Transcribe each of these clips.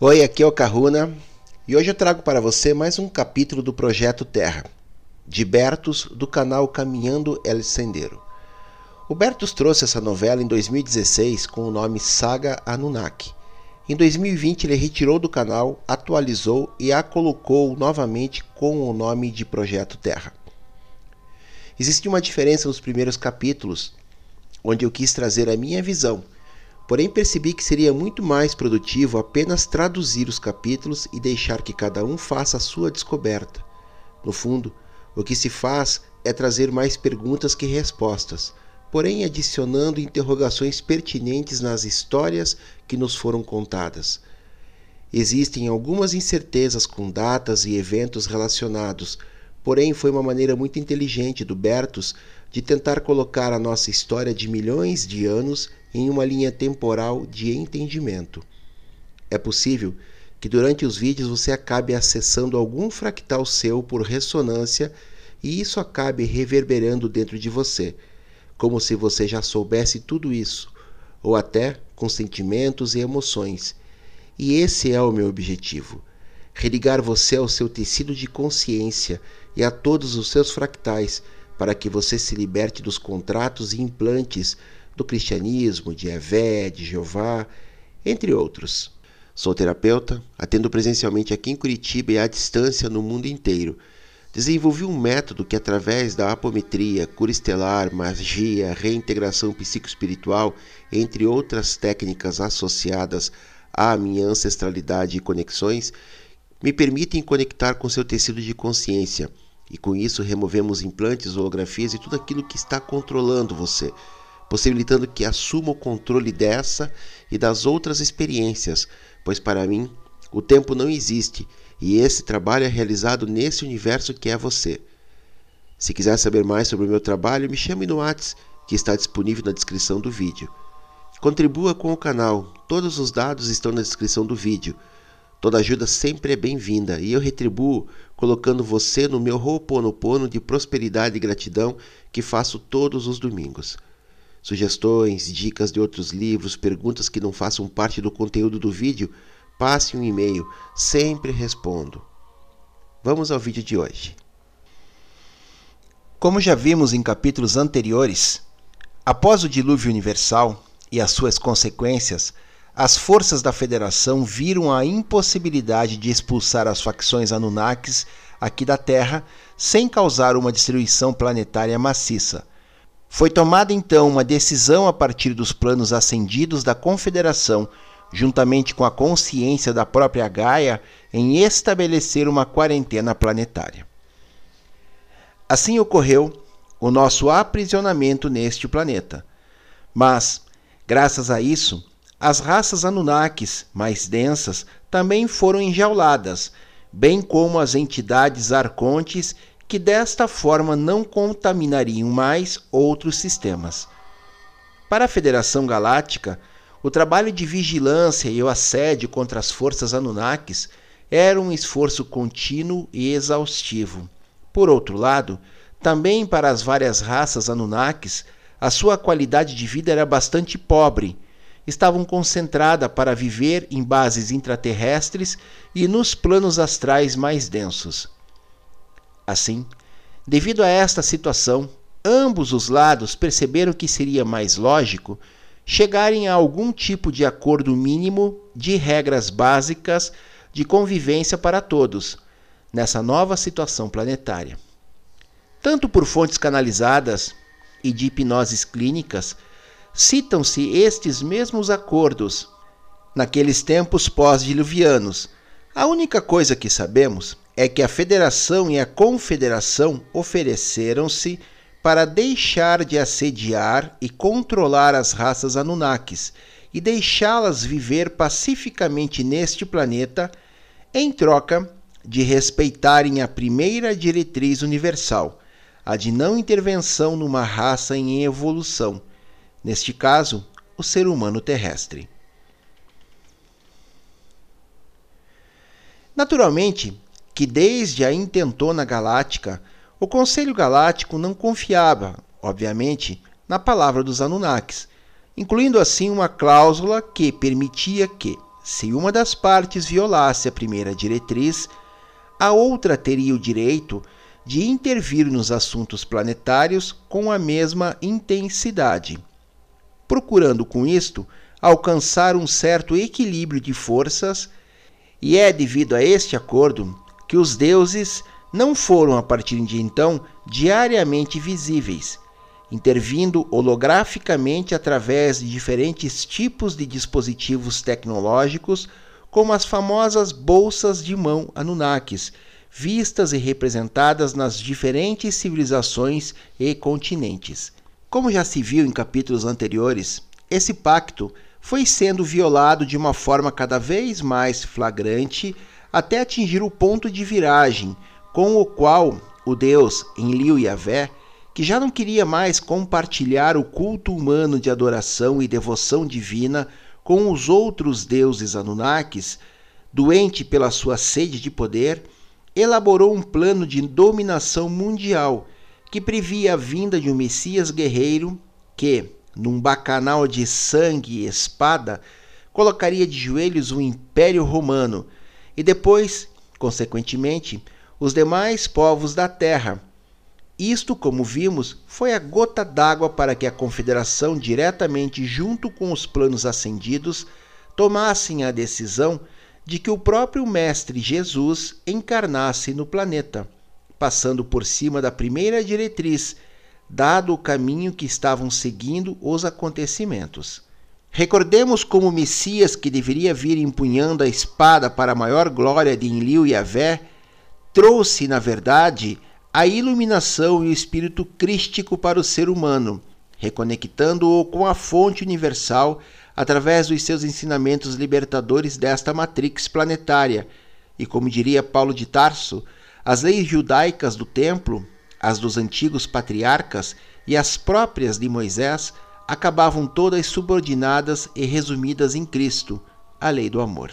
Oi, aqui é o Caruna e hoje eu trago para você mais um capítulo do Projeto Terra, de Bertus, do canal Caminhando El Sendero. O Bertus trouxe essa novela em 2016 com o nome Saga Anunnaki. Em 2020 ele retirou do canal, atualizou e a colocou novamente com o nome de Projeto Terra. Existe uma diferença nos primeiros capítulos, onde eu quis trazer a minha visão Porém, percebi que seria muito mais produtivo apenas traduzir os capítulos e deixar que cada um faça a sua descoberta. No fundo, o que se faz é trazer mais perguntas que respostas, porém adicionando interrogações pertinentes nas histórias que nos foram contadas. Existem algumas incertezas com datas e eventos relacionados, porém foi uma maneira muito inteligente do Bertus de tentar colocar a nossa história de milhões de anos em uma linha temporal de entendimento. É possível que durante os vídeos você acabe acessando algum fractal seu por ressonância e isso acabe reverberando dentro de você, como se você já soubesse tudo isso, ou até com sentimentos e emoções. E esse é o meu objetivo: religar você ao seu tecido de consciência e a todos os seus fractais, para que você se liberte dos contratos e implantes do cristianismo, de Evé, de Jeová, entre outros. Sou terapeuta, atendo presencialmente aqui em Curitiba e à distância no mundo inteiro. Desenvolvi um método que, através da apometria, cura estelar, magia, reintegração psicoespiritual, entre outras técnicas associadas à minha ancestralidade e conexões, me permitem conectar com seu tecido de consciência. E com isso removemos implantes, holografias e tudo aquilo que está controlando você possibilitando que assuma o controle dessa e das outras experiências, pois para mim o tempo não existe e esse trabalho é realizado nesse universo que é você. Se quiser saber mais sobre o meu trabalho, me chame no WhatsApp, que está disponível na descrição do vídeo. Contribua com o canal, todos os dados estão na descrição do vídeo. Toda ajuda sempre é bem-vinda e eu retribuo colocando você no meu Ho'oponopono de prosperidade e gratidão que faço todos os domingos. Sugestões, dicas de outros livros, perguntas que não façam parte do conteúdo do vídeo, passe um e-mail, sempre respondo. Vamos ao vídeo de hoje. Como já vimos em capítulos anteriores, após o dilúvio universal e as suas consequências, as forças da Federação viram a impossibilidade de expulsar as facções Anunnakis aqui da Terra sem causar uma destruição planetária maciça foi tomada então uma decisão a partir dos planos ascendidos da Confederação, juntamente com a consciência da própria Gaia, em estabelecer uma quarentena planetária. Assim ocorreu o nosso aprisionamento neste planeta. Mas, graças a isso, as raças Anunnakis mais densas também foram enjauladas, bem como as entidades arcontes que desta forma não contaminariam mais outros sistemas. Para a Federação Galáctica, o trabalho de vigilância e o assédio contra as forças Anunnakis era um esforço contínuo e exaustivo. Por outro lado, também para as várias raças Anunnakis, a sua qualidade de vida era bastante pobre. Estavam concentradas para viver em bases intraterrestres e nos planos astrais mais densos. Assim, devido a esta situação, ambos os lados perceberam que seria mais lógico chegarem a algum tipo de acordo mínimo de regras básicas de convivência para todos nessa nova situação planetária. Tanto por fontes canalizadas e de hipnoses clínicas, citam-se estes mesmos acordos naqueles tempos pós-diluvianos. A única coisa que sabemos é que a Federação e a Confederação ofereceram-se para deixar de assediar e controlar as raças Anunnakis e deixá-las viver pacificamente neste planeta, em troca de respeitarem a primeira diretriz universal, a de não intervenção numa raça em evolução, neste caso, o ser humano terrestre. Naturalmente, que desde a intentona galáctica, o Conselho Galáctico não confiava, obviamente, na palavra dos Anunnakis, incluindo assim uma cláusula que permitia que, se uma das partes violasse a primeira diretriz, a outra teria o direito de intervir nos assuntos planetários com a mesma intensidade, procurando com isto alcançar um certo equilíbrio de forças, e é devido a este acordo que os deuses não foram a partir de então diariamente visíveis, intervindo holograficamente através de diferentes tipos de dispositivos tecnológicos, como as famosas bolsas de mão Anunnakis, vistas e representadas nas diferentes civilizações e continentes. Como já se viu em capítulos anteriores, esse pacto foi sendo violado de uma forma cada vez mais flagrante até atingir o ponto de viragem, com o qual o Deus Enlil Yahvé, que já não queria mais compartilhar o culto humano de adoração e devoção divina com os outros deuses Anunnakis, doente pela sua sede de poder, elaborou um plano de dominação mundial que previa a vinda de um Messias guerreiro que, num bacanal de sangue e espada, colocaria de joelhos o Império Romano e depois, consequentemente, os demais povos da terra. Isto, como vimos, foi a gota d'água para que a Confederação, diretamente junto com os planos ascendidos, tomassem a decisão de que o próprio Mestre Jesus encarnasse no planeta, passando por cima da primeira diretriz, dado o caminho que estavam seguindo os acontecimentos. Recordemos como o Messias que deveria vir empunhando a espada para a maior glória de Enlil e Avé, trouxe, na verdade, a iluminação e o espírito crístico para o ser humano, reconectando-o com a fonte universal através dos seus ensinamentos libertadores desta matrix planetária. E como diria Paulo de Tarso, as leis judaicas do templo, as dos antigos patriarcas e as próprias de Moisés acabavam todas subordinadas e resumidas em Cristo, a lei do amor.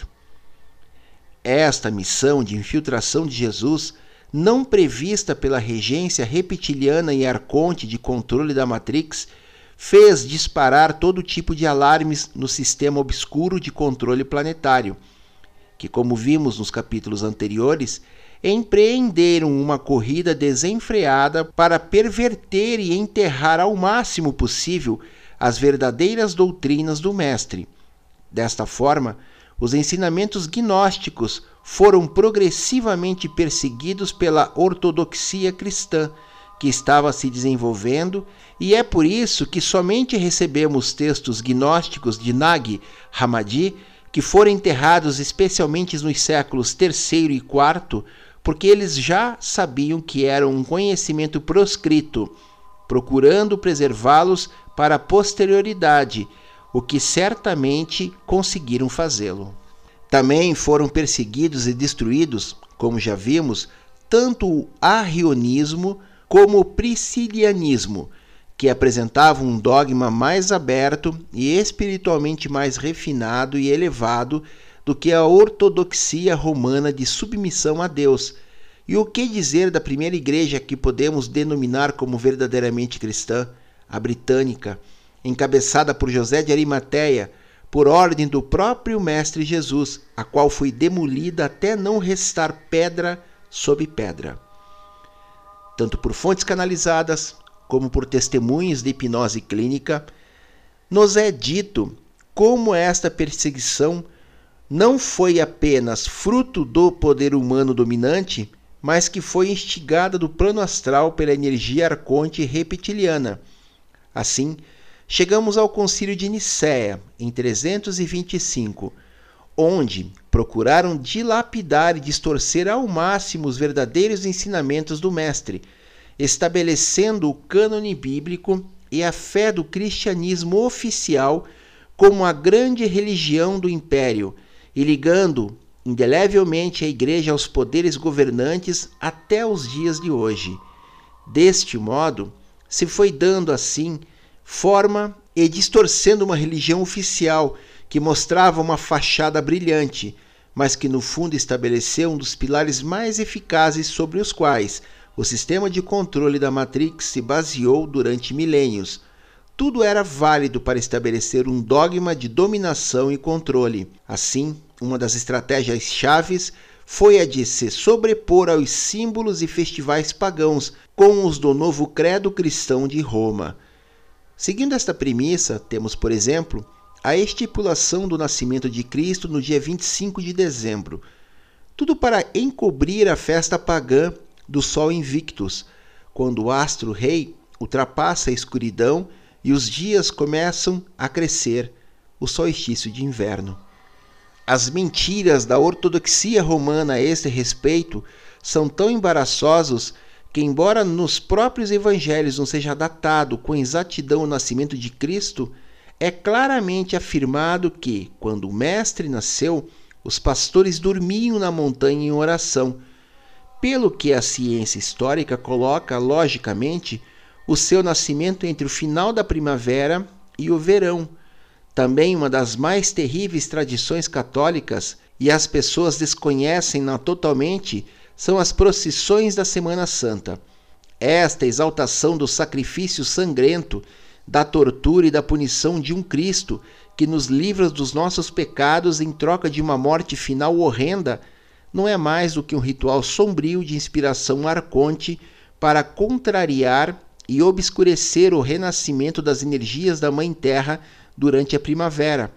Esta missão de infiltração de Jesus, não prevista pela regência reptiliana e arconte de controle da Matrix, fez disparar todo tipo de alarmes no sistema obscuro de controle planetário, que, como vimos nos capítulos anteriores, empreenderam uma corrida desenfreada para perverter e enterrar ao máximo possível as verdadeiras doutrinas do Mestre. Desta forma, os ensinamentos gnósticos foram progressivamente perseguidos pela ortodoxia cristã que estava se desenvolvendo, e é por isso que somente recebemos textos gnósticos de Nag Hammadi, que foram enterrados especialmente nos séculos III e IV, porque eles já sabiam que era um conhecimento proscrito, procurando preservá-los para a posterioridade, o que certamente conseguiram fazê-lo. Também foram perseguidos e destruídos, como já vimos, tanto o arrionismo como o priscilianismo, que apresentavam um dogma mais aberto e espiritualmente mais refinado e elevado do que a ortodoxia romana de submissão a Deus. E o que dizer da primeira igreja que podemos denominar como verdadeiramente cristã, a britânica, encabeçada por José de Arimateia, por ordem do próprio Mestre Jesus, a qual foi demolida até não restar pedra sobre pedra tanto por fontes canalizadas como por testemunhos de hipnose clínica, nos é dito como esta perseguição não foi apenas fruto do poder humano dominante, mas que foi instigada do plano astral pela energia arconte reptiliana. Assim, chegamos ao Concílio de Nicéia, em 325, onde procuraram dilapidar e distorcer ao máximo os verdadeiros ensinamentos do Mestre, estabelecendo o cânone bíblico e a fé do cristianismo oficial como a grande religião do império e ligando indelevelmente a igreja aos poderes governantes até os dias de hoje. Deste modo, se foi dando assim forma e distorcendo uma religião oficial que mostrava uma fachada brilhante, mas que no fundo estabeleceu um dos pilares mais eficazes sobre os quais o sistema de controle da Matrix se baseou durante milênios. Tudo era válido para estabelecer um dogma de dominação e controle. Assim, uma das estratégias chaves foi a de se sobrepor aos símbolos e festivais pagãos com os do novo credo cristão de Roma. Seguindo esta premissa, temos, por exemplo, a estipulação do nascimento de Cristo no dia 25 de dezembro, tudo para encobrir a festa pagã do Sol Invictus, quando o astro rei ultrapassa a escuridão e os dias começam a crescer, o solstício de inverno. As mentiras da ortodoxia romana a este respeito são tão embaraçosos que, embora nos próprios evangelhos não seja datado com exatidão o nascimento de Cristo, é claramente afirmado que, quando o Mestre nasceu, os pastores dormiam na montanha em oração, pelo que a ciência histórica coloca, logicamente, o seu nascimento entre o final da primavera e o verão também uma das mais terríveis tradições católicas, e as pessoas desconhecem-na totalmente, são as procissões da Semana Santa. Esta exaltação do sacrifício sangrento, da tortura e da punição de um Cristo que nos livra dos nossos pecados em troca de uma morte final horrenda, não é mais do que um ritual sombrio de inspiração arconte para contrariar e obscurecer o renascimento das energias da Mãe Terra durante a primavera,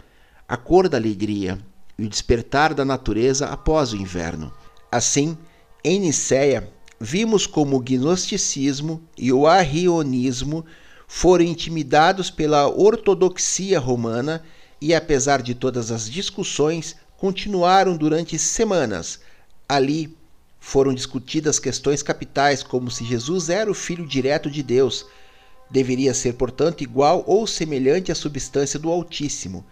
a cor da alegria e o despertar da natureza após o inverno. Assim, em Nicéia, vimos como o gnosticismo e o arrionismo foram intimidados pela ortodoxia romana e, apesar de todas as discussões, continuaram durante semanas. Ali foram discutidas questões capitais, como se Jesus era o Filho direto de Deus, deveria ser, portanto, igual ou semelhante à substância do Altíssimo.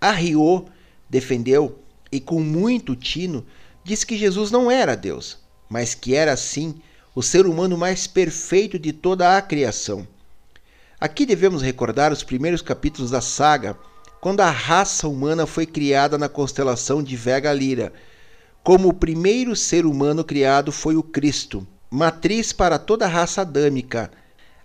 Arriot defendeu, e com muito tino, disse que Jesus não era Deus, mas que era, sim, o ser humano mais perfeito de toda a criação. Aqui devemos recordar os primeiros capítulos da saga, quando a raça humana foi criada na constelação de Vega Lira. Como o primeiro ser humano criado foi o Cristo, matriz para toda a raça adâmica.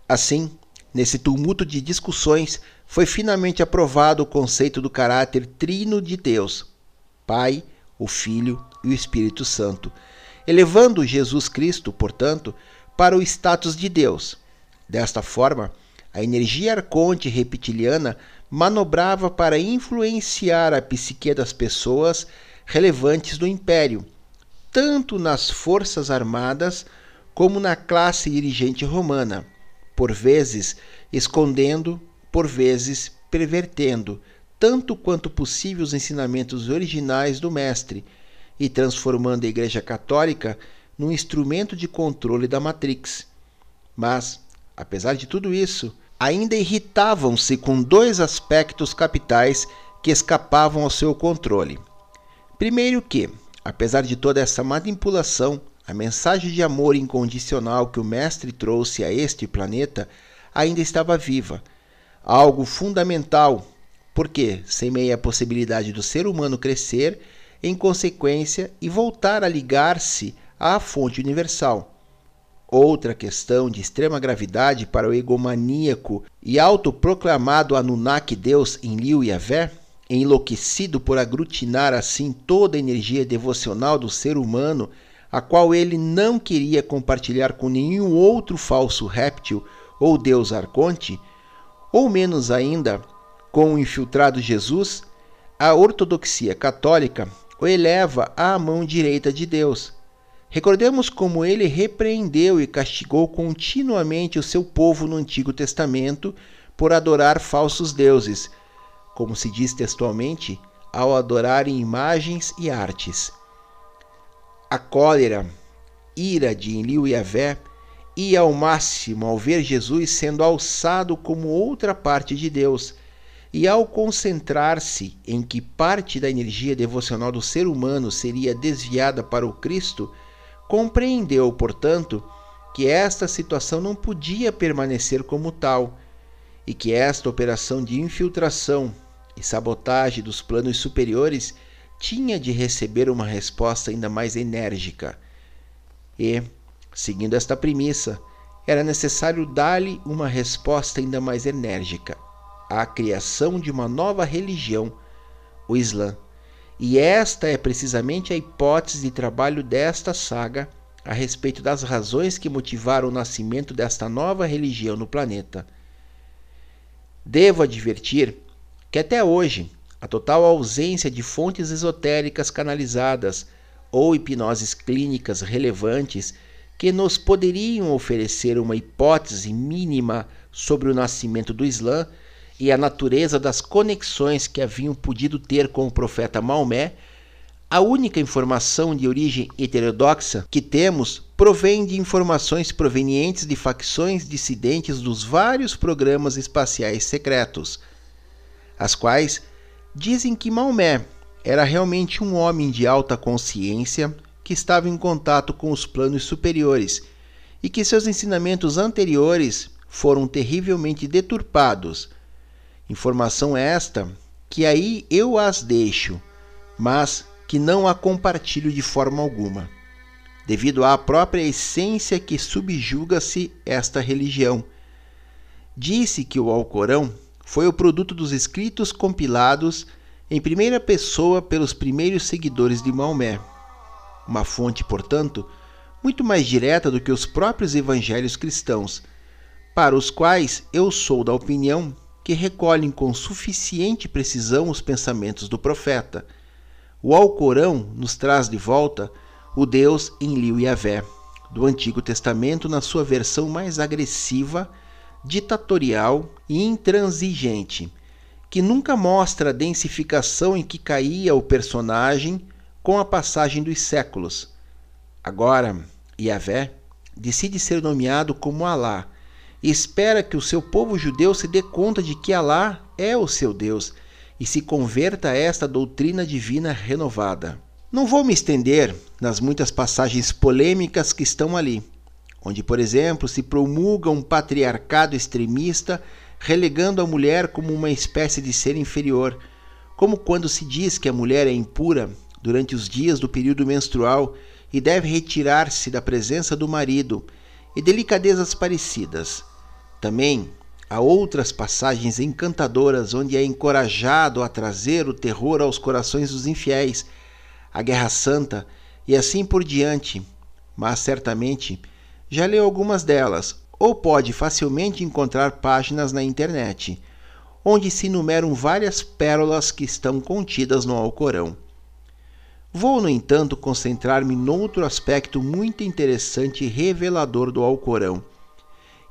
Assim, Nesse tumulto de discussões, foi finalmente aprovado o conceito do caráter trino de Deus, Pai, o Filho e o Espírito Santo, elevando Jesus Cristo, portanto, para o status de Deus. Desta forma, a energia arconte reptiliana manobrava para influenciar a psique das pessoas relevantes do império, tanto nas forças armadas como na classe dirigente romana por vezes escondendo, por vezes pervertendo, tanto quanto possível os ensinamentos originais do Mestre e transformando a Igreja Católica num instrumento de controle da Matrix. Mas, apesar de tudo isso, ainda irritavam-se com dois aspectos capitais que escapavam ao seu controle. Primeiro que, apesar de toda essa manipulação, a mensagem de amor incondicional que o Mestre trouxe a este planeta ainda estava viva. Algo fundamental, porque semeia a possibilidade do ser humano crescer, em consequência, e voltar a ligar-se à fonte universal. Outra questão de extrema gravidade para o egomaníaco e autoproclamado Anunnaki Deus em Liu Yavé, enlouquecido por aglutinar assim toda a energia devocional do ser humano a qual ele não queria compartilhar com nenhum outro falso réptil ou deus arconte, ou menos ainda com o infiltrado Jesus, a ortodoxia católica o eleva à mão direita de Deus. Recordemos como ele repreendeu e castigou continuamente o seu povo no Antigo Testamento por adorar falsos deuses, como se diz textualmente, ao adorarem imagens e artes. A cólera, ira de Enlil e Avé ia ao máximo ao ver Jesus sendo alçado como outra parte de Deus, e ao concentrar-se em que parte da energia devocional do ser humano seria desviada para o Cristo, compreendeu, portanto, que esta situação não podia permanecer como tal, e que esta operação de infiltração e sabotagem dos planos superiores tinha de receber uma resposta ainda mais enérgica. E, seguindo esta premissa, era necessário dar-lhe uma resposta ainda mais enérgica: a criação de uma nova religião, o Islã. E esta é precisamente a hipótese de trabalho desta saga a respeito das razões que motivaram o nascimento desta nova religião no planeta. Devo advertir que até hoje a total ausência de fontes esotéricas canalizadas ou hipnoses clínicas relevantes que nos poderiam oferecer uma hipótese mínima sobre o nascimento do Islã e a natureza das conexões que haviam podido ter com o profeta Maomé, a única informação de origem heterodoxa que temos provém de informações provenientes de facções dissidentes dos vários programas espaciais secretos, as quais dizem que Maomé era realmente um homem de alta consciência que estava em contato com os planos superiores e que seus ensinamentos anteriores foram terrivelmente deturpados. Informação esta que aí eu as deixo, mas que não a compartilho de forma alguma, devido à própria essência que subjuga-se esta religião. Disse que o Alcorão foi o produto dos escritos compilados em primeira pessoa pelos primeiros seguidores de Maomé uma fonte, portanto, muito mais direta do que os próprios evangelhos cristãos, para os quais eu sou da opinião que recolhem com suficiente precisão os pensamentos do profeta. O Alcorão nos traz de volta o Deus em Liu Yavé, do Antigo Testamento na sua versão mais agressiva, ditatorial e intransigente, que nunca mostra a densificação em que caía o personagem com a passagem dos séculos. Agora, Yahvé decide ser nomeado como Alá e espera que o seu povo judeu se dê conta de que Alá é o seu Deus e se converta a esta doutrina divina renovada. Não vou me estender nas muitas passagens polêmicas que estão ali, onde, por exemplo, se promulga um patriarcado extremista relegando a mulher como uma espécie de ser inferior, como quando se diz que a mulher é impura durante os dias do período menstrual e deve retirar-se da presença do marido, e delicadezas parecidas. Também há outras passagens encantadoras onde é encorajado a trazer o terror aos corações dos infiéis, a guerra santa e assim por diante, mas certamente já leu algumas delas ou pode facilmente encontrar páginas na internet, onde se enumeram várias pérolas que estão contidas no Alcorão. Vou, no entanto, concentrar-me noutro aspecto muito interessante e revelador do Alcorão,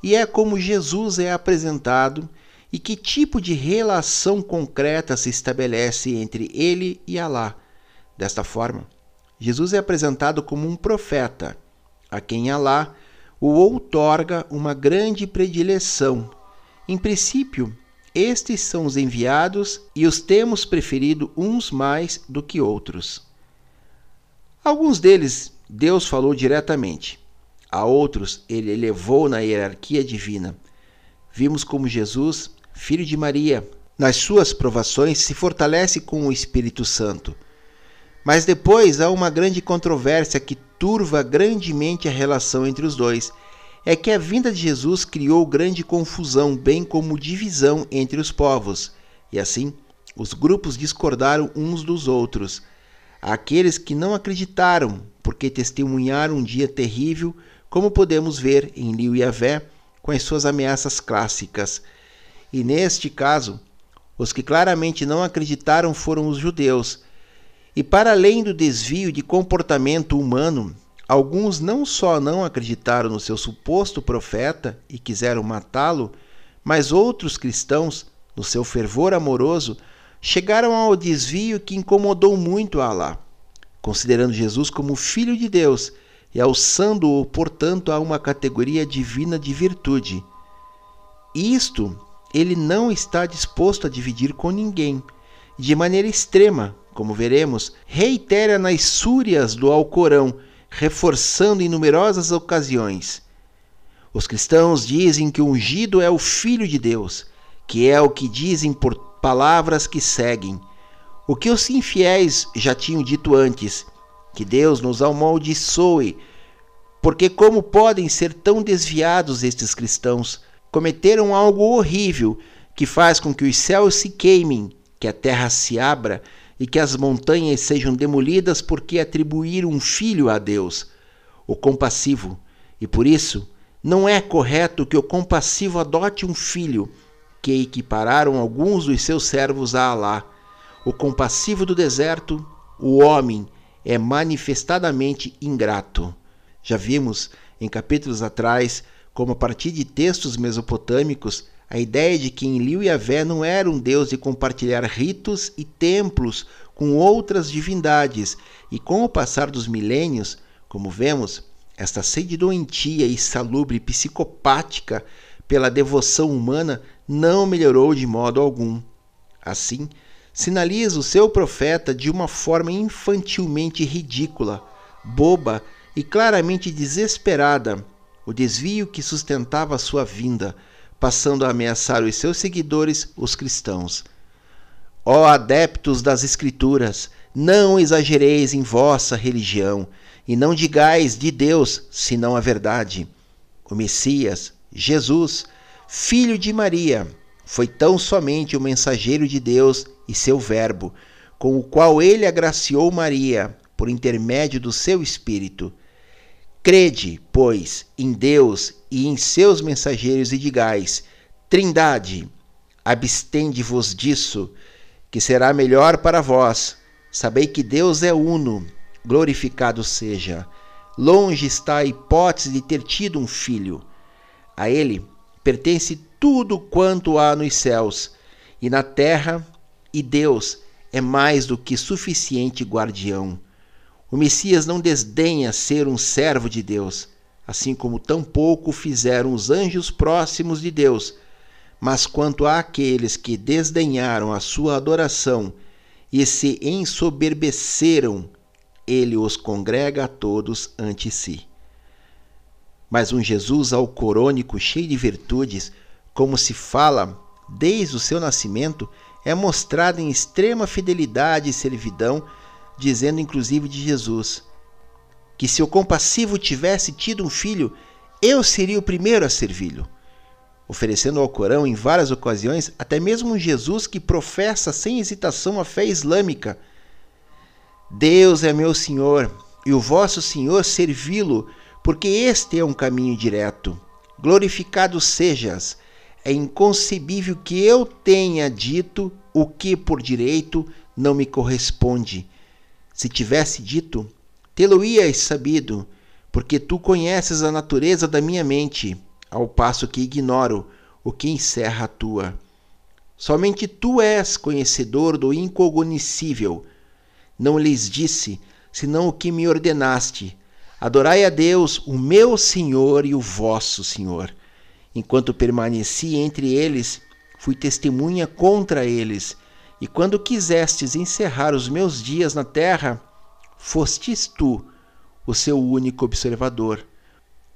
e é como Jesus é apresentado e que tipo de relação concreta se estabelece entre ele e Alá. Desta forma, Jesus é apresentado como um profeta, a quem Alá o outorga uma grande predileção. Em princípio, estes são os enviados e os temos preferido uns mais do que outros. Alguns deles Deus falou diretamente, a outros ele elevou na hierarquia divina. Vimos como Jesus, filho de Maria, nas suas provações se fortalece com o Espírito Santo. Mas depois há uma grande controvérsia que turva grandemente a relação entre os dois. É que a vinda de Jesus criou grande confusão, bem como divisão entre os povos. E assim, os grupos discordaram uns dos outros àqueles que não acreditaram, porque testemunharam um dia terrível, como podemos ver em Liu Yavé com as suas ameaças clássicas. E neste caso, os que claramente não acreditaram foram os judeus. E para além do desvio de comportamento humano, alguns não só não acreditaram no seu suposto profeta e quiseram matá-lo, mas outros cristãos, no seu fervor amoroso, chegaram ao desvio que incomodou muito a Alá, considerando Jesus como filho de Deus e alçando-o, portanto, a uma categoria divina de virtude. Isto ele não está disposto a dividir com ninguém. De maneira extrema, como veremos, reitera nas súrias do Alcorão, reforçando em numerosas ocasiões. Os cristãos dizem que o ungido é o Filho de Deus, que é o que dizem por palavras que seguem. O que os infiéis já tinham dito antes, que Deus nos amaldiçoe, porque como podem ser tão desviados estes cristãos? Cometeram algo horrível que faz com que os céus se queimem, que a terra se abra e que as montanhas sejam demolidas porque atribuíram um filho a Deus, o compassivo, e por isso não é correto que o compassivo adote um filho, que equipararam alguns dos seus servos a Alá. O compassivo do deserto, o homem, é manifestadamente ingrato. Já vimos em capítulos atrás como a partir de textos mesopotâmicos a ideia de que Enlil e Avé não era um Deus de compartilhar ritos e templos com outras divindades, e com o passar dos milênios, como vemos, esta sede doentia e salubre psicopática pela devoção humana não melhorou de modo algum. Assim, sinaliza o seu profeta de uma forma infantilmente ridícula, boba e claramente desesperada o desvio que sustentava sua vinda, passando a ameaçar os seus seguidores, os cristãos. Ó adeptos das Escrituras, não exagereis em vossa religião, e não digais de Deus senão a verdade. O Messias, Jesus, filho de Maria, foi tão somente o mensageiro de Deus e seu Verbo, com o qual ele agraciou Maria por intermédio do seu Espírito. Crede, pois, em Deus e em seus mensageiros e digais: Trindade, abstende-vos disso, que será melhor para vós. Sabei que Deus é uno, glorificado seja. Longe está a hipótese de ter tido um filho. A ele pertence tudo quanto há nos céus e na terra, e Deus é mais do que suficiente guardião. O Messias não desdenha ser um servo de Deus, assim como tampouco fizeram os anjos próximos de Deus. Mas quanto àqueles que desdenharam a sua adoração e se ensoberbeceram, ele os congrega a todos ante si. Mas um Jesus alcorônico, cheio de virtudes, como se fala desde o seu nascimento, é mostrado em extrema fidelidade e servidão dizendo inclusive de Jesus que se o compassivo tivesse tido um filho, eu seria o primeiro a servi-lo. Oferecendo ao Corão em várias ocasiões, até mesmo um Jesus que professa sem hesitação a fé islâmica. Deus é meu Senhor, e o vosso Senhor servi-lo, porque este é um caminho direto. Glorificado sejas. É inconcebível que eu tenha dito o que por direito não me corresponde se tivesse dito, tê-lo-ias sabido, porque tu conheces a natureza da minha mente, ao passo que ignoro o que encerra a tua. Somente tu és conhecedor do incognoscível. Não lhes disse, senão o que me ordenaste. Adorai a Deus, o meu Senhor e o vosso Senhor. Enquanto permaneci entre eles, fui testemunha contra eles e quando quisestes encerrar os meus dias na terra, fostes tu o seu único observador.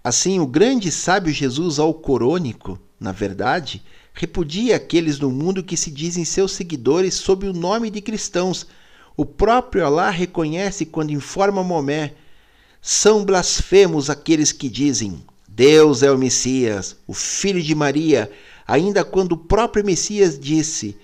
Assim, o grande sábio Jesus alcorônico, na verdade, repudia aqueles no mundo que se dizem seus seguidores sob o nome de cristãos. O próprio Alá reconhece quando informa Momé: são blasfemos aqueles que dizem: Deus é o Messias, o filho de Maria, ainda quando o próprio Messias disse: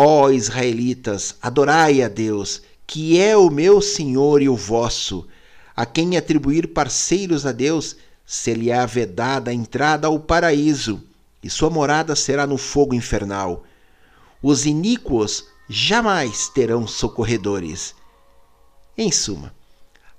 Ó israelitas, adorai a Deus, que é o meu Senhor e o vosso. A quem atribuir parceiros a Deus, se lhe há vedada a entrada ao paraíso, e sua morada será no fogo infernal. Os iníquos jamais terão socorredores. Em suma,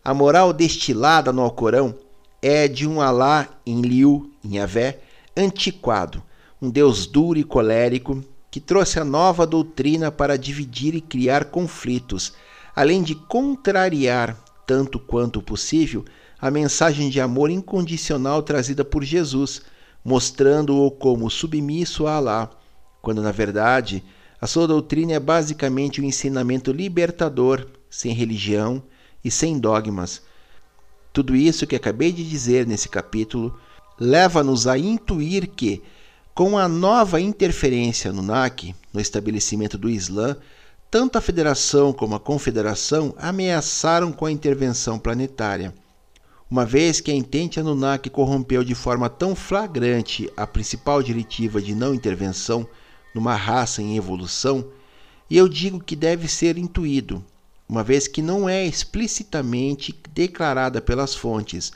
a moral destilada no Alcorão é de um Alá em Liu, em Avé, antiquado, um Deus duro e colérico que trouxe a nova doutrina para dividir e criar conflitos, além de contrariar, tanto quanto possível, a mensagem de amor incondicional trazida por Jesus, mostrando-o como submisso a Alá, quando na verdade a sua doutrina é basicamente um ensinamento libertador, sem religião e sem dogmas. Tudo isso que acabei de dizer nesse capítulo leva-nos a intuir que com a nova interferência no NAC, no estabelecimento do Islã, tanto a Federação como a Confederação ameaçaram com a intervenção planetária. Uma vez que a intente Anunnaki corrompeu de forma tão flagrante a principal diretiva de não intervenção numa raça em evolução, E eu digo que deve ser intuído, uma vez que não é explicitamente declarada pelas fontes,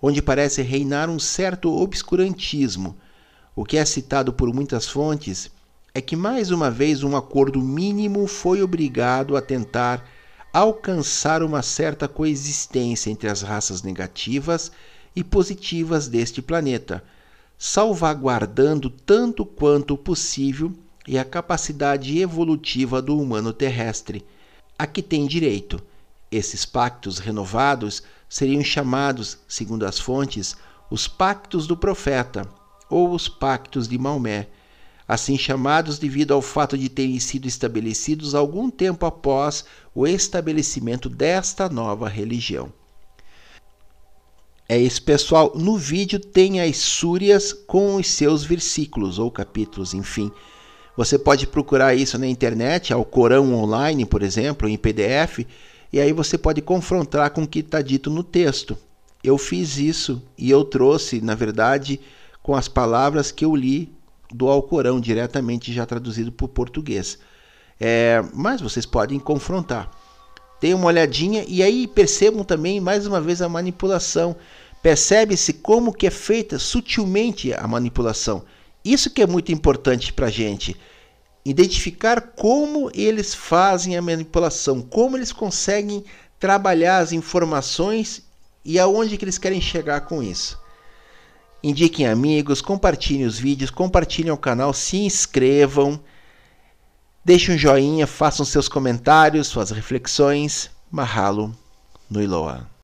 onde parece reinar um certo obscurantismo. O que é citado por muitas fontes é que mais uma vez um acordo mínimo foi obrigado a tentar alcançar uma certa coexistência entre as raças negativas e positivas deste planeta, salvaguardando tanto quanto possível e a capacidade evolutiva do humano terrestre a que tem direito. Esses pactos renovados seriam chamados, segundo as fontes, os pactos do profeta ou os pactos de Maomé, assim chamados devido ao fato de terem sido estabelecidos algum tempo após o estabelecimento desta nova religião. É isso, pessoal. No vídeo tem as súrias com os seus versículos ou capítulos, enfim. Você pode procurar isso na internet, ao Corão Online, por exemplo, em PDF, e aí você pode confrontar com o que está dito no texto. Eu fiz isso e eu trouxe, na verdade, com as palavras que eu li do Alcorão, diretamente já traduzido para o português. É, mas vocês podem confrontar. Deem uma olhadinha e aí percebam também, mais uma vez, a manipulação. Percebe-se como que é feita sutilmente a manipulação. Isso que é muito importante para a gente. Identificar como eles fazem a manipulação, como eles conseguem trabalhar as informações e aonde que eles querem chegar com isso. Indiquem amigos, compartilhem os vídeos, compartilhem o canal, se inscrevam, deixem um joinha, façam seus comentários, suas reflexões. Mahalo no.